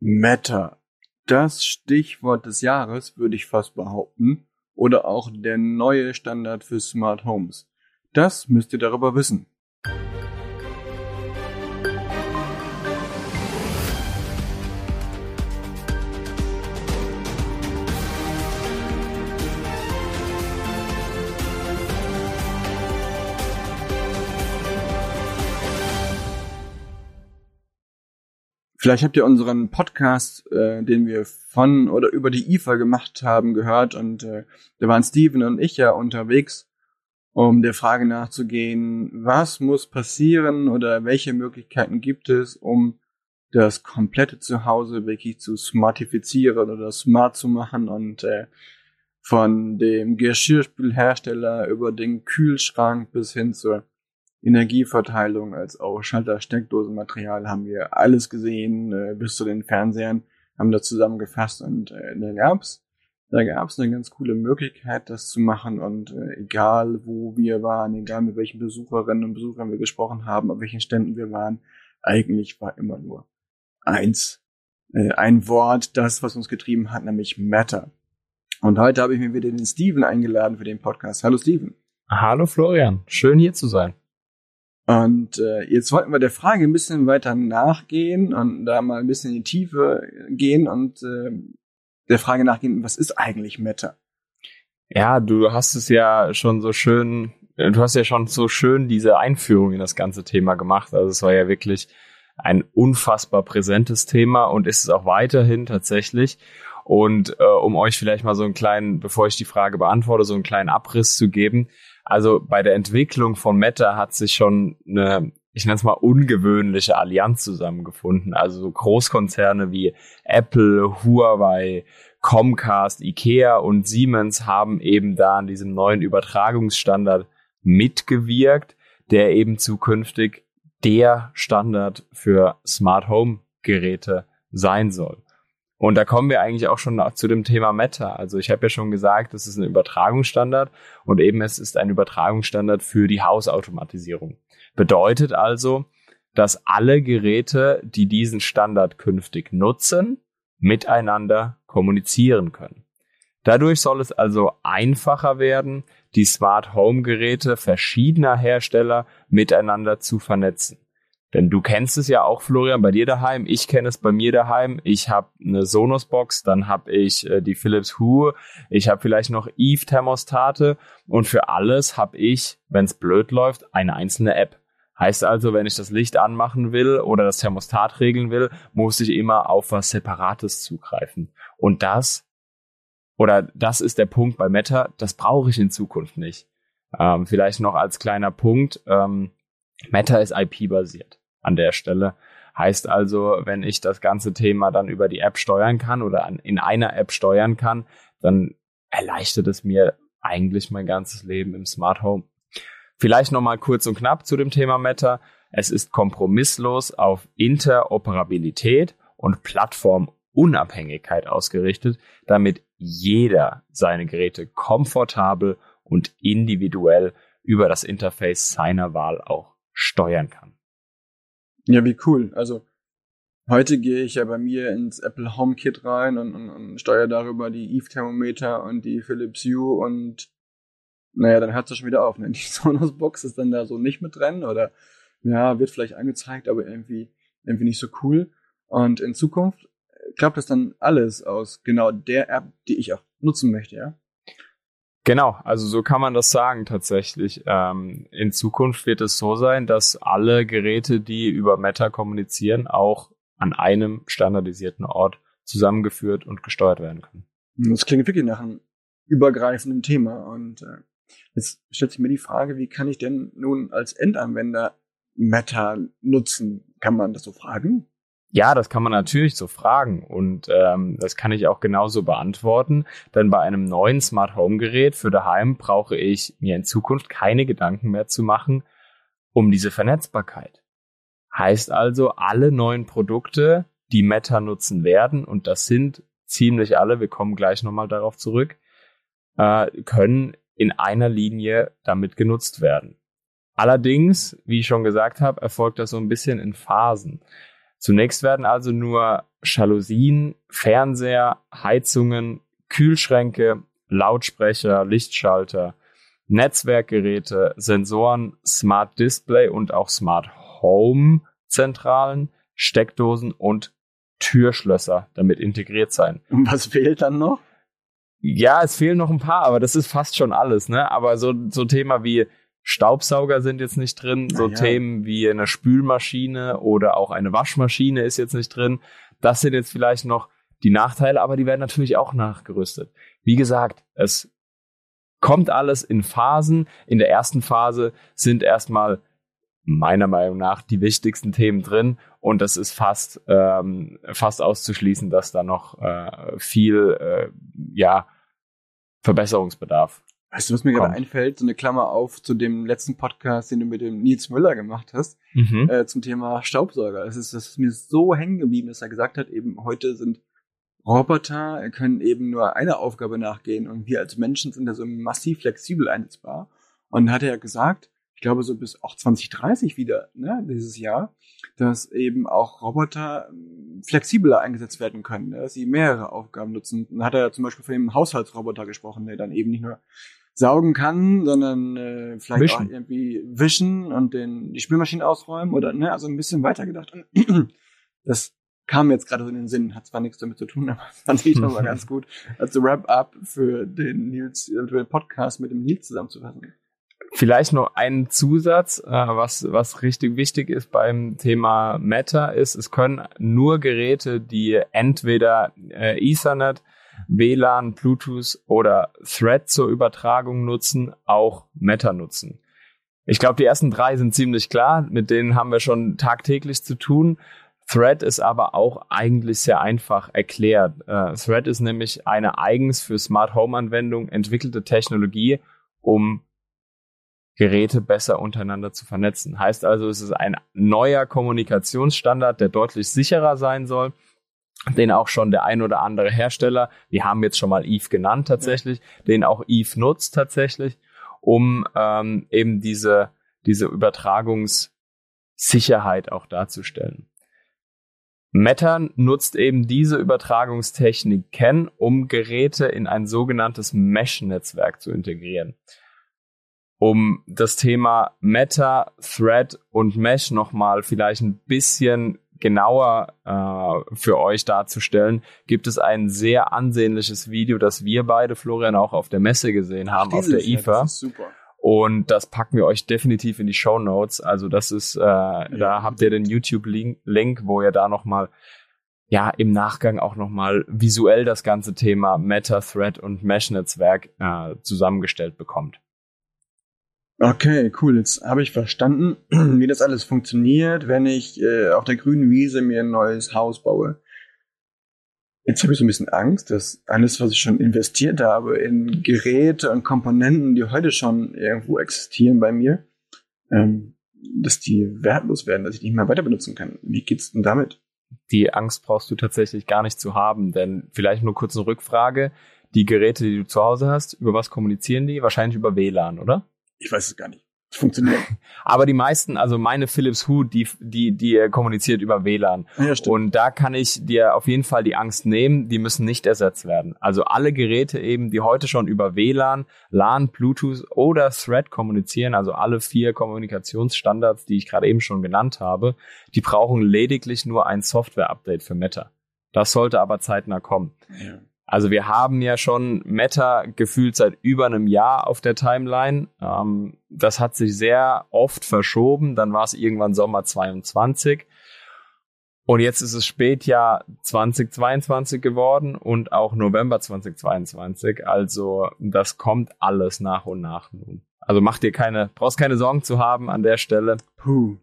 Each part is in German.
Meta. Das Stichwort des Jahres, würde ich fast behaupten. Oder auch der neue Standard für Smart Homes. Das müsst ihr darüber wissen. Vielleicht habt ihr unseren Podcast, äh, den wir von oder über die IFA gemacht haben, gehört und äh, da waren Steven und ich ja unterwegs, um der Frage nachzugehen, was muss passieren oder welche Möglichkeiten gibt es, um das komplette Zuhause wirklich zu smartifizieren oder smart zu machen und äh, von dem Geschirrspülhersteller über den Kühlschrank bis hin zur Energieverteilung als auch Schalter-Steckdosenmaterial haben wir alles gesehen, äh, bis zu den Fernsehern, haben das zusammengefasst und äh, da gab's da gab's eine ganz coole Möglichkeit, das zu machen und äh, egal wo wir waren, egal mit welchen Besucherinnen und Besuchern wir gesprochen haben, auf welchen Ständen wir waren, eigentlich war immer nur eins, äh, ein Wort, das, was uns getrieben hat, nämlich Matter. Und heute habe ich mir wieder den Steven eingeladen für den Podcast. Hallo Steven. Hallo Florian, schön hier zu sein. Und äh, jetzt wollten wir der Frage ein bisschen weiter nachgehen und da mal ein bisschen in die Tiefe gehen und äh, der Frage nachgehen, was ist eigentlich Meta? Ja, du hast es ja schon so schön, du hast ja schon so schön diese Einführung in das ganze Thema gemacht. Also es war ja wirklich ein unfassbar präsentes Thema und ist es auch weiterhin tatsächlich. Und äh, um euch vielleicht mal so einen kleinen, bevor ich die Frage beantworte, so einen kleinen Abriss zu geben, also bei der Entwicklung von Meta hat sich schon eine, ich nenne es mal, ungewöhnliche Allianz zusammengefunden. Also so Großkonzerne wie Apple, Huawei, Comcast, Ikea und Siemens haben eben da an diesem neuen Übertragungsstandard mitgewirkt, der eben zukünftig der Standard für Smart Home Geräte sein soll. Und da kommen wir eigentlich auch schon zu dem Thema Meta. Also ich habe ja schon gesagt, es ist ein Übertragungsstandard und eben es ist ein Übertragungsstandard für die Hausautomatisierung. Bedeutet also, dass alle Geräte, die diesen Standard künftig nutzen, miteinander kommunizieren können. Dadurch soll es also einfacher werden, die Smart Home Geräte verschiedener Hersteller miteinander zu vernetzen. Denn du kennst es ja auch, Florian, bei dir daheim. Ich kenne es bei mir daheim. Ich habe eine Sonos-Box, dann habe ich äh, die Philips Hue, ich habe vielleicht noch Eve-Thermostate und für alles habe ich, wenn es blöd läuft, eine einzelne App. Heißt also, wenn ich das Licht anmachen will oder das Thermostat regeln will, muss ich immer auf was Separates zugreifen. Und das, oder das ist der Punkt bei Meta, das brauche ich in Zukunft nicht. Ähm, vielleicht noch als kleiner Punkt, ähm, Meta ist IP-basiert an der Stelle. Heißt also, wenn ich das ganze Thema dann über die App steuern kann oder in einer App steuern kann, dann erleichtert es mir eigentlich mein ganzes Leben im Smart Home. Vielleicht nochmal kurz und knapp zu dem Thema Meta. Es ist kompromisslos auf Interoperabilität und Plattformunabhängigkeit ausgerichtet, damit jeder seine Geräte komfortabel und individuell über das Interface seiner Wahl auch steuern kann. Ja, wie cool. Also heute gehe ich ja bei mir ins Apple HomeKit rein und, und, und steuere darüber die Eve Thermometer und die Philips Hue und naja, dann hört es schon wieder auf. Ne? Die Sonos Box ist dann da so nicht mit drin oder ja, wird vielleicht angezeigt, aber irgendwie, irgendwie nicht so cool. Und in Zukunft klappt das dann alles aus genau der App, die ich auch nutzen möchte, ja? Genau, also so kann man das sagen tatsächlich. Ähm, in Zukunft wird es so sein, dass alle Geräte, die über Meta kommunizieren, auch an einem standardisierten Ort zusammengeführt und gesteuert werden können. Das klingt wirklich nach einem übergreifenden Thema. Und äh, jetzt stellt sich mir die Frage, wie kann ich denn nun als Endanwender Meta nutzen? Kann man das so fragen? Ja, das kann man natürlich so fragen und ähm, das kann ich auch genauso beantworten. Denn bei einem neuen Smart Home Gerät für daheim brauche ich mir in Zukunft keine Gedanken mehr zu machen um diese Vernetzbarkeit. Heißt also, alle neuen Produkte, die Meta nutzen werden, und das sind ziemlich alle, wir kommen gleich nochmal darauf zurück, äh, können in einer Linie damit genutzt werden. Allerdings, wie ich schon gesagt habe, erfolgt das so ein bisschen in Phasen. Zunächst werden also nur Jalousien, Fernseher, Heizungen, Kühlschränke, Lautsprecher, Lichtschalter, Netzwerkgeräte, Sensoren, Smart Display und auch Smart Home Zentralen, Steckdosen und Türschlösser damit integriert sein. Und was fehlt dann noch? Ja, es fehlen noch ein paar, aber das ist fast schon alles, ne? Aber so, so Thema wie Staubsauger sind jetzt nicht drin, so ja. Themen wie eine Spülmaschine oder auch eine Waschmaschine ist jetzt nicht drin. Das sind jetzt vielleicht noch die Nachteile, aber die werden natürlich auch nachgerüstet. Wie gesagt, es kommt alles in Phasen. In der ersten Phase sind erstmal meiner Meinung nach die wichtigsten Themen drin und das ist fast ähm, fast auszuschließen, dass da noch äh, viel äh, ja Verbesserungsbedarf. Weißt du, was mir gerade einfällt? So eine Klammer auf zu dem letzten Podcast, den du mit dem Nils Müller gemacht hast, Mhm. äh, zum Thema Staubsauger. Es ist, das ist mir so hängen geblieben, dass er gesagt hat, eben heute sind Roboter können eben nur einer Aufgabe nachgehen und wir als Menschen sind da so massiv flexibel einsetzbar. Und dann hat er ja gesagt, ich glaube so bis auch 2030 wieder, ne, dieses Jahr, dass eben auch Roboter ähm, flexibler eingesetzt werden können, ne, dass sie mehrere Aufgaben nutzen. Dann hat er ja zum Beispiel von dem Haushaltsroboter gesprochen, der dann eben nicht nur saugen kann, sondern äh, vielleicht Wischen. auch irgendwie wischen und den, die Spülmaschine ausräumen oder ne, also ein bisschen weitergedacht. Und das kam jetzt gerade so in den Sinn, hat zwar nichts damit zu tun, aber fand ich nochmal ganz gut als Wrap-up für den Nils, äh, für den Podcast mit dem Nils zusammenzufassen. Vielleicht noch ein Zusatz, äh, was, was richtig wichtig ist beim Thema Meta ist, es können nur Geräte, die entweder äh, Ethernet, WLAN, Bluetooth oder Thread zur Übertragung nutzen, auch Meta nutzen. Ich glaube, die ersten drei sind ziemlich klar, mit denen haben wir schon tagtäglich zu tun. Thread ist aber auch eigentlich sehr einfach erklärt. Äh, Thread ist nämlich eine eigens für Smart Home Anwendung entwickelte Technologie, um Geräte besser untereinander zu vernetzen. Heißt also, es ist ein neuer Kommunikationsstandard, der deutlich sicherer sein soll, den auch schon der ein oder andere Hersteller, wir haben jetzt schon mal Eve genannt tatsächlich, den auch Eve nutzt tatsächlich, um ähm, eben diese, diese Übertragungssicherheit auch darzustellen. Meta nutzt eben diese Übertragungstechnik kennen, um Geräte in ein sogenanntes Mesh-Netzwerk zu integrieren. Um das Thema Meta, Thread und Mesh nochmal vielleicht ein bisschen genauer äh, für euch darzustellen, gibt es ein sehr ansehnliches Video, das wir beide, Florian, auch auf der Messe gesehen haben, auf der ja, IFA. Das ist super. Und das packen wir euch definitiv in die Show Notes. Also das ist, äh, da habt ihr den YouTube-Link, wo ihr da nochmal, ja, im Nachgang auch nochmal visuell das ganze Thema Meta, Thread und Mesh-Netzwerk äh, zusammengestellt bekommt. Okay, cool. Jetzt habe ich verstanden, wie das alles funktioniert, wenn ich äh, auf der grünen Wiese mir ein neues Haus baue. Jetzt habe ich so ein bisschen Angst, dass alles, was ich schon investiert habe in Geräte und Komponenten, die heute schon irgendwo existieren bei mir, ähm, dass die wertlos werden, dass ich nicht mehr weiter benutzen kann. Wie geht's denn damit? Die Angst brauchst du tatsächlich gar nicht zu haben, denn vielleicht nur kurz eine Rückfrage. Die Geräte, die du zu Hause hast, über was kommunizieren die? Wahrscheinlich über WLAN, oder? Ich weiß es gar nicht. Es funktioniert. Aber die meisten, also meine Philips Hue, die, die, die kommuniziert über WLAN. Ja, stimmt. Und da kann ich dir auf jeden Fall die Angst nehmen, die müssen nicht ersetzt werden. Also alle Geräte eben, die heute schon über WLAN, LAN, Bluetooth oder Thread kommunizieren, also alle vier Kommunikationsstandards, die ich gerade eben schon genannt habe, die brauchen lediglich nur ein Software-Update für Meta. Das sollte aber zeitnah kommen. ja. Also wir haben ja schon Meta gefühlt seit über einem Jahr auf der Timeline. Ähm, das hat sich sehr oft verschoben. Dann war es irgendwann Sommer 22. Und jetzt ist es Spätjahr 2022 geworden und auch November 2022. Also das kommt alles nach und nach nun. Also mach dir keine, brauchst keine Sorgen zu haben an der Stelle. Puh.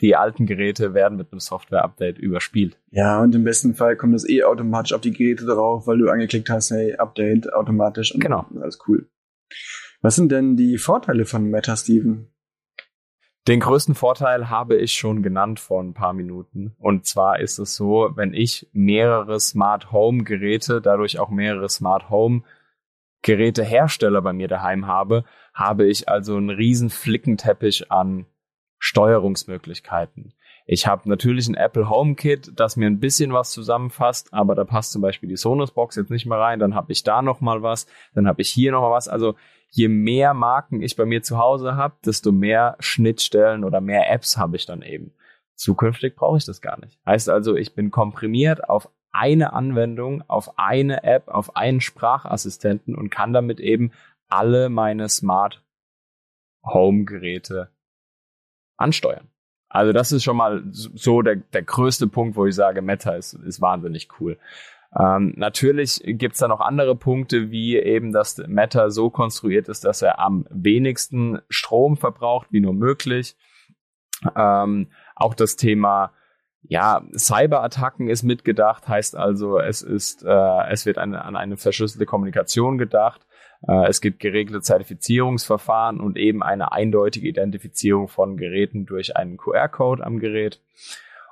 Die alten Geräte werden mit einem Software-Update überspielt. Ja, und im besten Fall kommt das eh automatisch auf die Geräte drauf, weil du angeklickt hast, hey, Update automatisch und Genau. alles cool. Was sind denn die Vorteile von Meta, Steven? Den größten Vorteil habe ich schon genannt vor ein paar Minuten. Und zwar ist es so, wenn ich mehrere Smart Home Geräte, dadurch auch mehrere Smart Home Gerätehersteller bei mir daheim habe, habe ich also einen riesen Flickenteppich an Steuerungsmöglichkeiten. Ich habe natürlich ein Apple HomeKit, das mir ein bisschen was zusammenfasst, aber da passt zum Beispiel die Sonos Box jetzt nicht mehr rein. Dann habe ich da noch mal was, dann habe ich hier noch mal was. Also je mehr Marken ich bei mir zu Hause habe, desto mehr Schnittstellen oder mehr Apps habe ich dann eben. Zukünftig brauche ich das gar nicht. Heißt also, ich bin komprimiert auf eine Anwendung, auf eine App, auf einen Sprachassistenten und kann damit eben alle meine Smart Home Geräte ansteuern. Also das ist schon mal so der, der größte Punkt, wo ich sage, Meta ist, ist wahnsinnig cool. Ähm, natürlich gibt's da noch andere Punkte, wie eben, dass Meta so konstruiert ist, dass er am wenigsten Strom verbraucht, wie nur möglich. Ähm, auch das Thema ja, Cyberattacken ist mitgedacht, heißt also, es ist, äh, es wird eine, an eine verschlüsselte Kommunikation gedacht. Äh, es gibt geregelte Zertifizierungsverfahren und eben eine eindeutige Identifizierung von Geräten durch einen QR-Code am Gerät.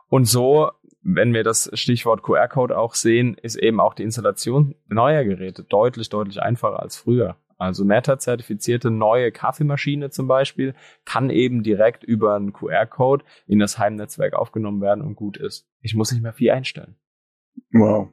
Und so, wenn wir das Stichwort QR-Code auch sehen, ist eben auch die Installation neuer Geräte deutlich, deutlich einfacher als früher. Also Meta-zertifizierte neue Kaffeemaschine zum Beispiel kann eben direkt über einen QR-Code in das Heimnetzwerk aufgenommen werden und gut ist. Ich muss nicht mehr viel einstellen. Wow.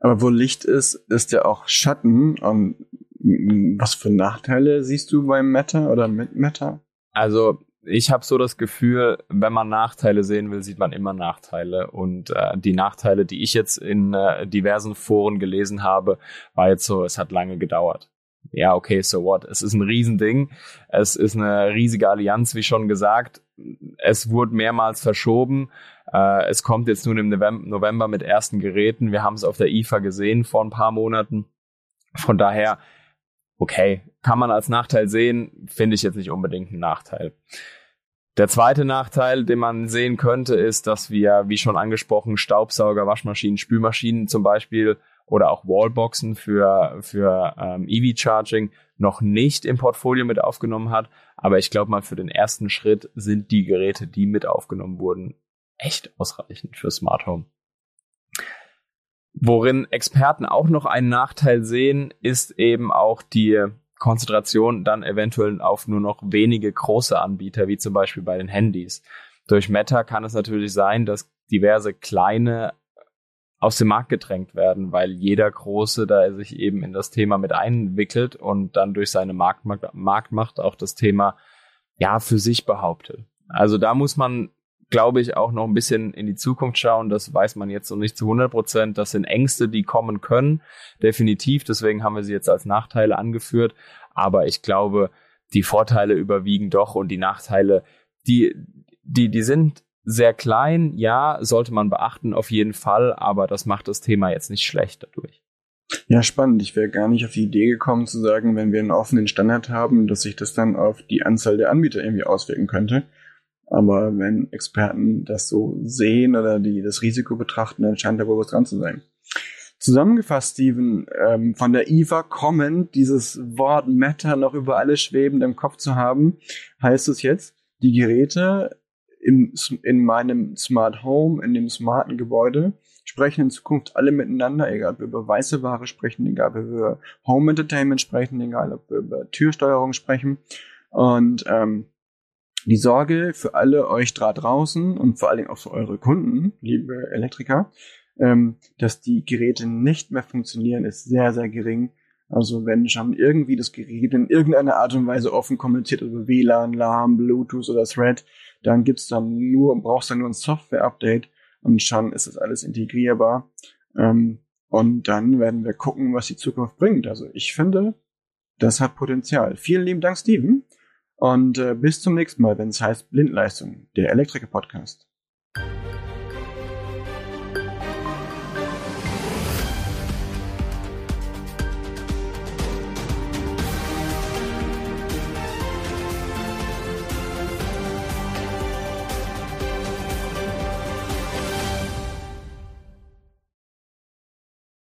Aber wo Licht ist, ist ja auch Schatten. Und was für Nachteile siehst du beim Meta oder mit Meta? Also ich habe so das Gefühl, wenn man Nachteile sehen will, sieht man immer Nachteile. Und äh, die Nachteile, die ich jetzt in äh, diversen Foren gelesen habe, war jetzt so, es hat lange gedauert ja, okay, so what? Es ist ein Riesending. Es ist eine riesige Allianz, wie schon gesagt. Es wurde mehrmals verschoben. Äh, es kommt jetzt nun im November mit ersten Geräten. Wir haben es auf der IFA gesehen vor ein paar Monaten. Von daher, okay, kann man als Nachteil sehen, finde ich jetzt nicht unbedingt einen Nachteil. Der zweite Nachteil, den man sehen könnte, ist, dass wir, wie schon angesprochen, Staubsauger, Waschmaschinen, Spülmaschinen zum Beispiel oder auch Wallboxen für, für ähm, EV-Charging noch nicht im Portfolio mit aufgenommen hat. Aber ich glaube mal, für den ersten Schritt sind die Geräte, die mit aufgenommen wurden, echt ausreichend für Smart Home. Worin Experten auch noch einen Nachteil sehen, ist eben auch die Konzentration dann eventuell auf nur noch wenige große Anbieter, wie zum Beispiel bei den Handys. Durch Meta kann es natürlich sein, dass diverse kleine aus dem Markt gedrängt werden, weil jeder Große da sich eben in das Thema mit einwickelt und dann durch seine Marktmacht auch das Thema ja für sich behauptet. Also da muss man, glaube ich, auch noch ein bisschen in die Zukunft schauen. Das weiß man jetzt noch nicht zu 100 Prozent. Das sind Ängste, die kommen können, definitiv. Deswegen haben wir sie jetzt als Nachteile angeführt. Aber ich glaube, die Vorteile überwiegen doch und die Nachteile, die, die, die sind sehr klein, ja, sollte man beachten auf jeden Fall, aber das macht das Thema jetzt nicht schlecht dadurch. Ja, spannend. Ich wäre gar nicht auf die Idee gekommen zu sagen, wenn wir einen offenen Standard haben, dass sich das dann auf die Anzahl der Anbieter irgendwie auswirken könnte. Aber wenn Experten das so sehen oder die das Risiko betrachten, dann scheint da wohl was dran zu sein. Zusammengefasst, Steven, ähm, von der IFA kommend, dieses Wort Meta noch über alles schwebend im Kopf zu haben, heißt es jetzt, die Geräte im, in meinem Smart Home, in dem smarten Gebäude, sprechen in Zukunft alle miteinander, egal ob wir über weiße Ware sprechen, egal ob wir über Home Entertainment sprechen, egal ob wir über Türsteuerung sprechen. Und ähm, die Sorge für alle euch da draußen und vor allen Dingen auch für eure Kunden, liebe Elektriker, ähm, dass die Geräte nicht mehr funktionieren, ist sehr, sehr gering. Also wenn schon irgendwie das Gerät in irgendeiner Art und Weise offen kommuniziert über WLAN, LAN, Bluetooth oder Thread, dann gibt's dann nur, brauchst dann nur ein Software-Update und schon ist das alles integrierbar. Ähm, und dann werden wir gucken, was die Zukunft bringt. Also ich finde, das hat Potenzial. Vielen lieben Dank, Steven. Und äh, bis zum nächsten Mal, wenn es heißt Blindleistung, der Elektriker-Podcast.